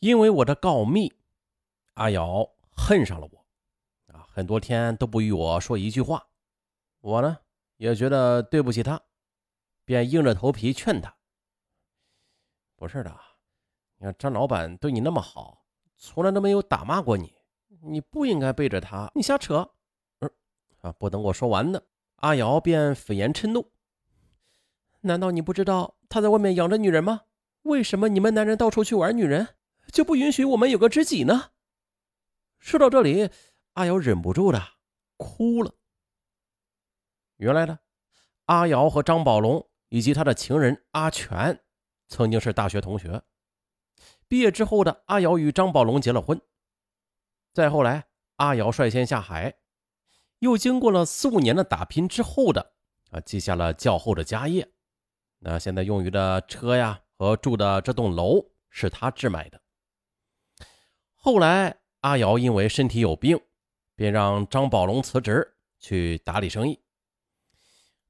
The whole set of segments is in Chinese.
因为我的告密，阿瑶恨上了我，啊，很多天都不与我说一句话。我呢也觉得对不起他，便硬着头皮劝他：“不是的，你看张老板对你那么好，从来都没有打骂过你，你不应该背着他。你瞎扯！”嗯，啊，不等我说完呢，阿瑶便粉言嗔怒：“难道你不知道他在外面养着女人吗？为什么你们男人到处去玩女人？”就不允许我们有个知己呢？说到这里，阿瑶忍不住的哭了。原来呢，阿瑶和张宝龙以及他的情人阿全曾经是大学同学。毕业之后的阿瑶与张宝龙结了婚。再后来，阿瑶率先下海，又经过了四五年的打拼之后的啊，记下了较厚的家业。那现在用于的车呀和住的这栋楼是他置买的。后来，阿瑶因为身体有病，便让张宝龙辞职去打理生意。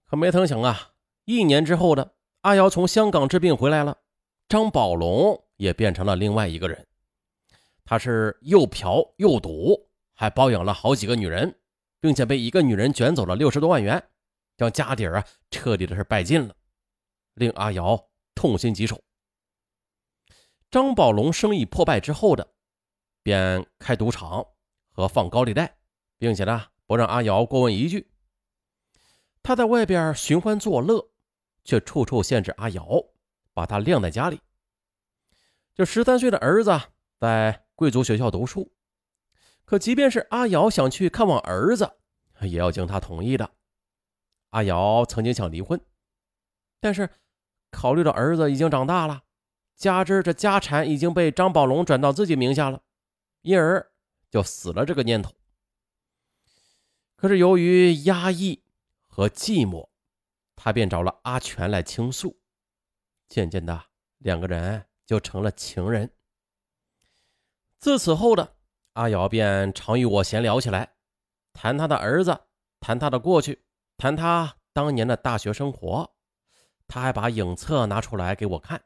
可没成想啊，一年之后的阿瑶从香港治病回来了，张宝龙也变成了另外一个人。他是又嫖又赌，还包养了好几个女人，并且被一个女人卷走了六十多万元，将家底啊彻底的是败尽了，令阿瑶痛心疾首。张宝龙生意破败之后的。便开赌场和放高利贷，并且呢不让阿瑶过问一句。他在外边寻欢作乐，却处处限制阿瑶，把他晾在家里。这十三岁的儿子在贵族学校读书，可即便是阿瑶想去看望儿子，也要经他同意的。阿瑶曾经想离婚，但是考虑到儿子已经长大了，加之这家产已经被张宝龙转到自己名下了。因而就死了这个念头。可是由于压抑和寂寞，他便找了阿全来倾诉。渐渐的，两个人就成了情人。自此后的阿瑶便常与我闲聊起来，谈他的儿子，谈他的过去，谈他当年的大学生活。他还把影册拿出来给我看，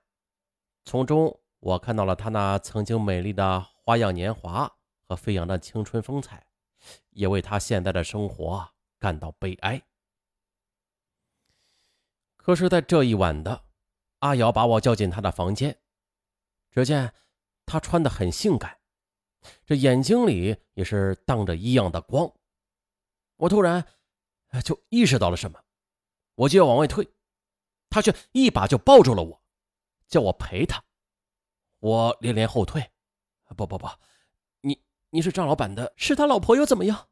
从中我看到了他那曾经美丽的。花样年华和飞扬的青春风采，也为他现在的生活感到悲哀。可是，在这一晚的，阿瑶把我叫进她的房间，只见她穿的很性感，这眼睛里也是荡着异样的光。我突然就意识到了什么，我就要往外退，她却一把就抱住了我，叫我陪她。我连连后退。不不不，你你是张老板的，是他老婆又怎么样？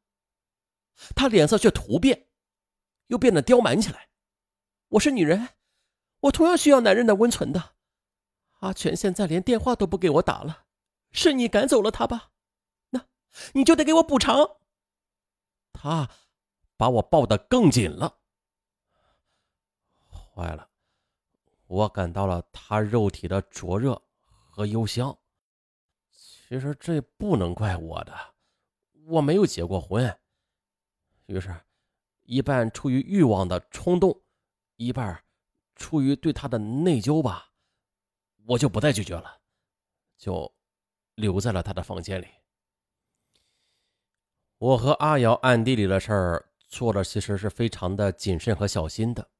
他脸色却突变，又变得刁蛮起来。我是女人，我同样需要男人的温存的。阿全现在连电话都不给我打了，是你赶走了他吧？那你就得给我补偿。他把我抱得更紧了。坏了，我感到了他肉体的灼热和幽香。其实这不能怪我的，我没有结过婚。于是，一半出于欲望的冲动，一半出于对他的内疚吧，我就不再拒绝了，就留在了他的房间里。我和阿瑶暗地里的事儿做的其实是非常的谨慎和小心的，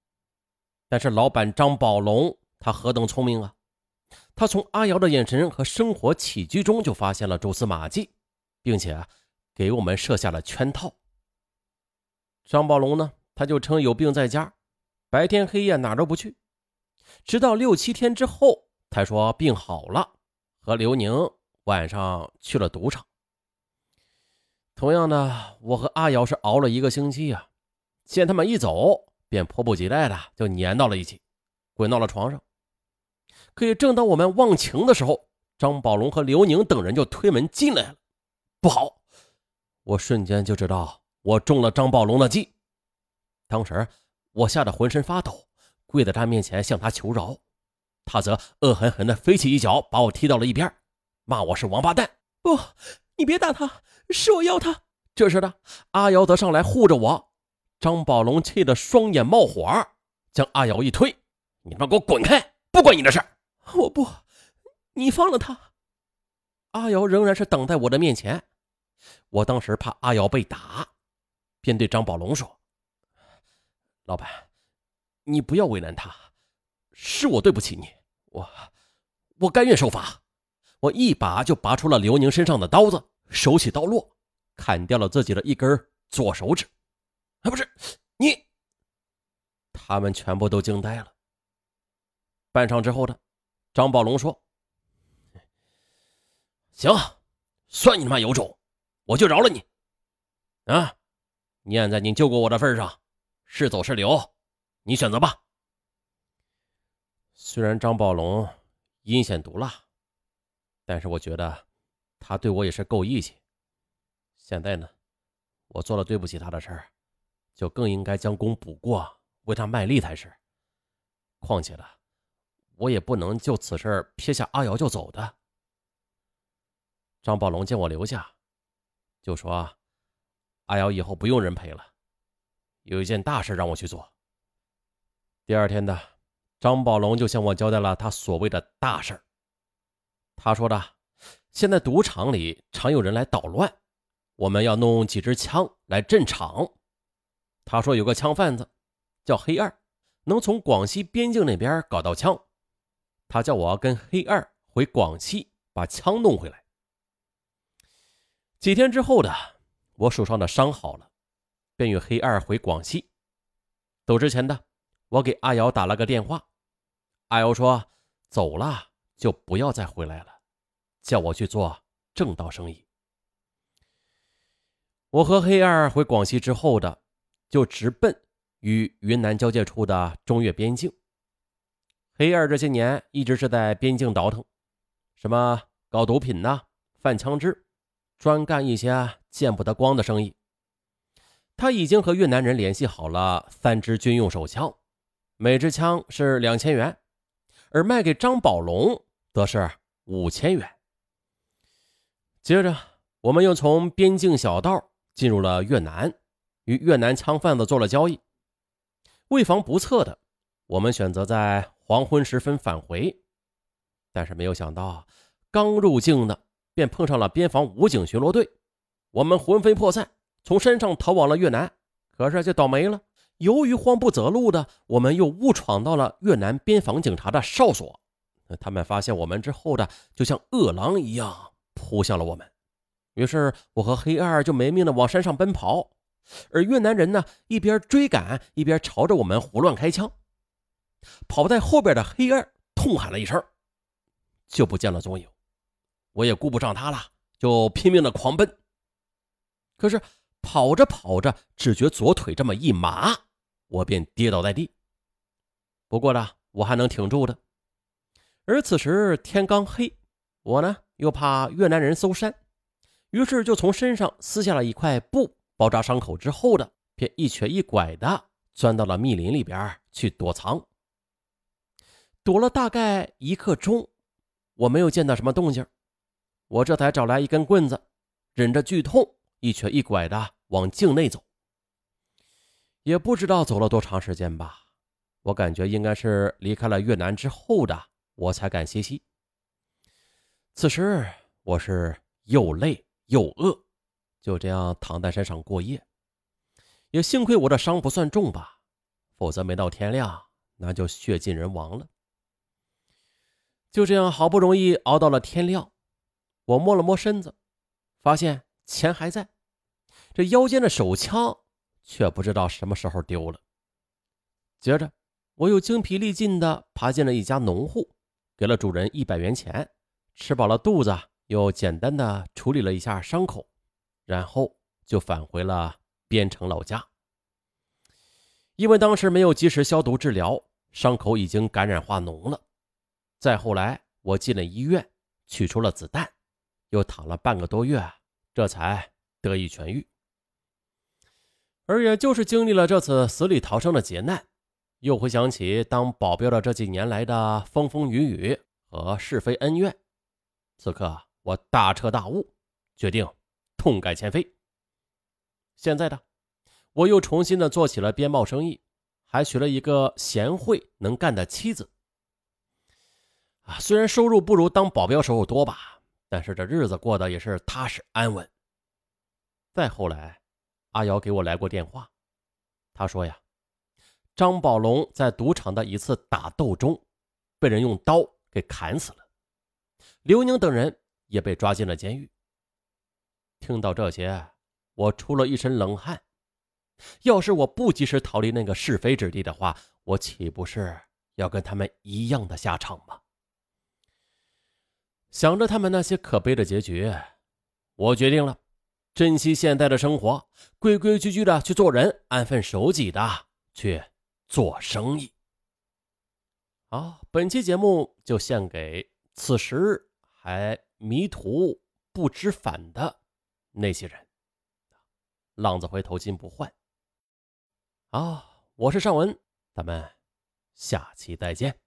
但是老板张宝龙他何等聪明啊！他从阿瑶的眼神和生活起居中就发现了蛛丝马迹，并且给我们设下了圈套。张宝龙呢，他就称有病在家，白天黑夜哪都不去，直到六七天之后，他说病好了，和刘宁晚上去了赌场。同样的，我和阿瑶是熬了一个星期啊，见他们一走，便迫不及待的就粘到了一起，滚到了床上。可以，正当我们忘情的时候，张宝龙和刘宁等人就推门进来了。不好！我瞬间就知道我中了张宝龙的计。当时我吓得浑身发抖，跪在他面前向他求饶。他则恶狠狠地飞起一脚，把我踢到了一边，骂我是王八蛋。不，你别打他，是我要他。这时的阿瑶则上来护着我。张宝龙气得双眼冒火，将阿瑶一推：“你他妈给我滚开！不关你的事。”我不，你放了他。阿瑶仍然是等在我的面前。我当时怕阿瑶被打，便对张宝龙说：“老板，你不要为难他，是我对不起你，我我甘愿受罚。”我一把就拔出了刘宁身上的刀子，手起刀落，砍掉了自己的一根左手指。啊，不是你！他们全部都惊呆了。半晌之后呢，张宝龙说：“行，算你他妈有种，我就饶了你。啊，念在你救过我的份上，是走是留，你选择吧。”虽然张宝龙阴险毒辣。但是我觉得，他对我也是够义气。现在呢，我做了对不起他的事儿，就更应该将功补过，为他卖力才是。况且呢，我也不能就此事撇下阿瑶就走的。张宝龙见我留下，就说：“阿瑶以后不用人陪了，有一件大事让我去做。”第二天的，张宝龙就向我交代了他所谓的大事。他说的，现在赌场里常有人来捣乱，我们要弄几支枪来镇场。他说有个枪贩子叫黑二，能从广西边境那边搞到枪。他叫我跟黑二回广西把枪弄回来。几天之后的，我手上的伤好了，便与黑二回广西。走之前的，我给阿瑶打了个电话，阿瑶说走了。就不要再回来了，叫我去做正道生意。我和黑二回广西之后的，就直奔与云南交界处的中越边境。黑二这些年一直是在边境倒腾，什么搞毒品呐、贩枪支，专干一些见不得光的生意。他已经和越南人联系好了三支军用手枪，每支枪是两千元，而卖给张宝龙。则是五千元。接着，我们又从边境小道进入了越南，与越南枪贩子做了交易。为防不测的，我们选择在黄昏时分返回。但是没有想到，刚入境的便碰上了边防武警巡逻队。我们魂飞魄散，从山上逃往了越南。可是就倒霉了，由于慌不择路的，我们又误闯到了越南边防警察的哨所。他们发现我们之后的，就像饿狼一样扑向了我们。于是我和黑二就没命的往山上奔跑，而越南人呢，一边追赶，一边朝着我们胡乱开枪。跑在后边的黑二痛喊了一声，就不见了踪影。我也顾不上他了，就拼命的狂奔。可是跑着跑着，只觉左腿这么一麻，我便跌倒在地。不过呢，我还能挺住的。而此时天刚黑，我呢又怕越南人搜山，于是就从身上撕下了一块布包扎伤口，之后的便一瘸一拐的钻到了密林里边去躲藏。躲了大概一刻钟，我没有见到什么动静，我这才找来一根棍子，忍着剧痛一瘸一拐的往境内走。也不知道走了多长时间吧，我感觉应该是离开了越南之后的。我才敢歇息。此时我是又累又饿，就这样躺在山上过夜。也幸亏我的伤不算重吧，否则没到天亮，那就血尽人亡了。就这样好不容易熬到了天亮，我摸了摸身子，发现钱还在，这腰间的手枪却不知道什么时候丢了。接着我又精疲力尽地爬进了一家农户。给了主人一百元钱，吃饱了肚子，又简单的处理了一下伤口，然后就返回了边城老家。因为当时没有及时消毒治疗，伤口已经感染化脓了。再后来，我进了医院，取出了子弹，又躺了半个多月，这才得以痊愈。而也就是经历了这次死里逃生的劫难。又回想起当保镖的这几年来的风风雨雨和是非恩怨，此刻我大彻大悟，决定痛改前非。现在的我又重新的做起了边贸生意，还娶了一个贤惠能干的妻子。啊，虽然收入不如当保镖时候多吧，但是这日子过得也是踏实安稳。再后来，阿瑶给我来过电话，他说呀，张宝龙在赌场的一次打斗中，被人用刀给砍死了，刘宁等人也被抓进了监狱。听到这些，我出了一身冷汗。要是我不及时逃离那个是非之地的话，我岂不是要跟他们一样的下场吗？想着他们那些可悲的结局，我决定了，珍惜现在的生活，规规矩矩的去做人，安分守己的去做生意。好，本期节目就献给此时还迷途不知返的那些人。浪子回头金不换。好，我是尚文，咱们下期再见。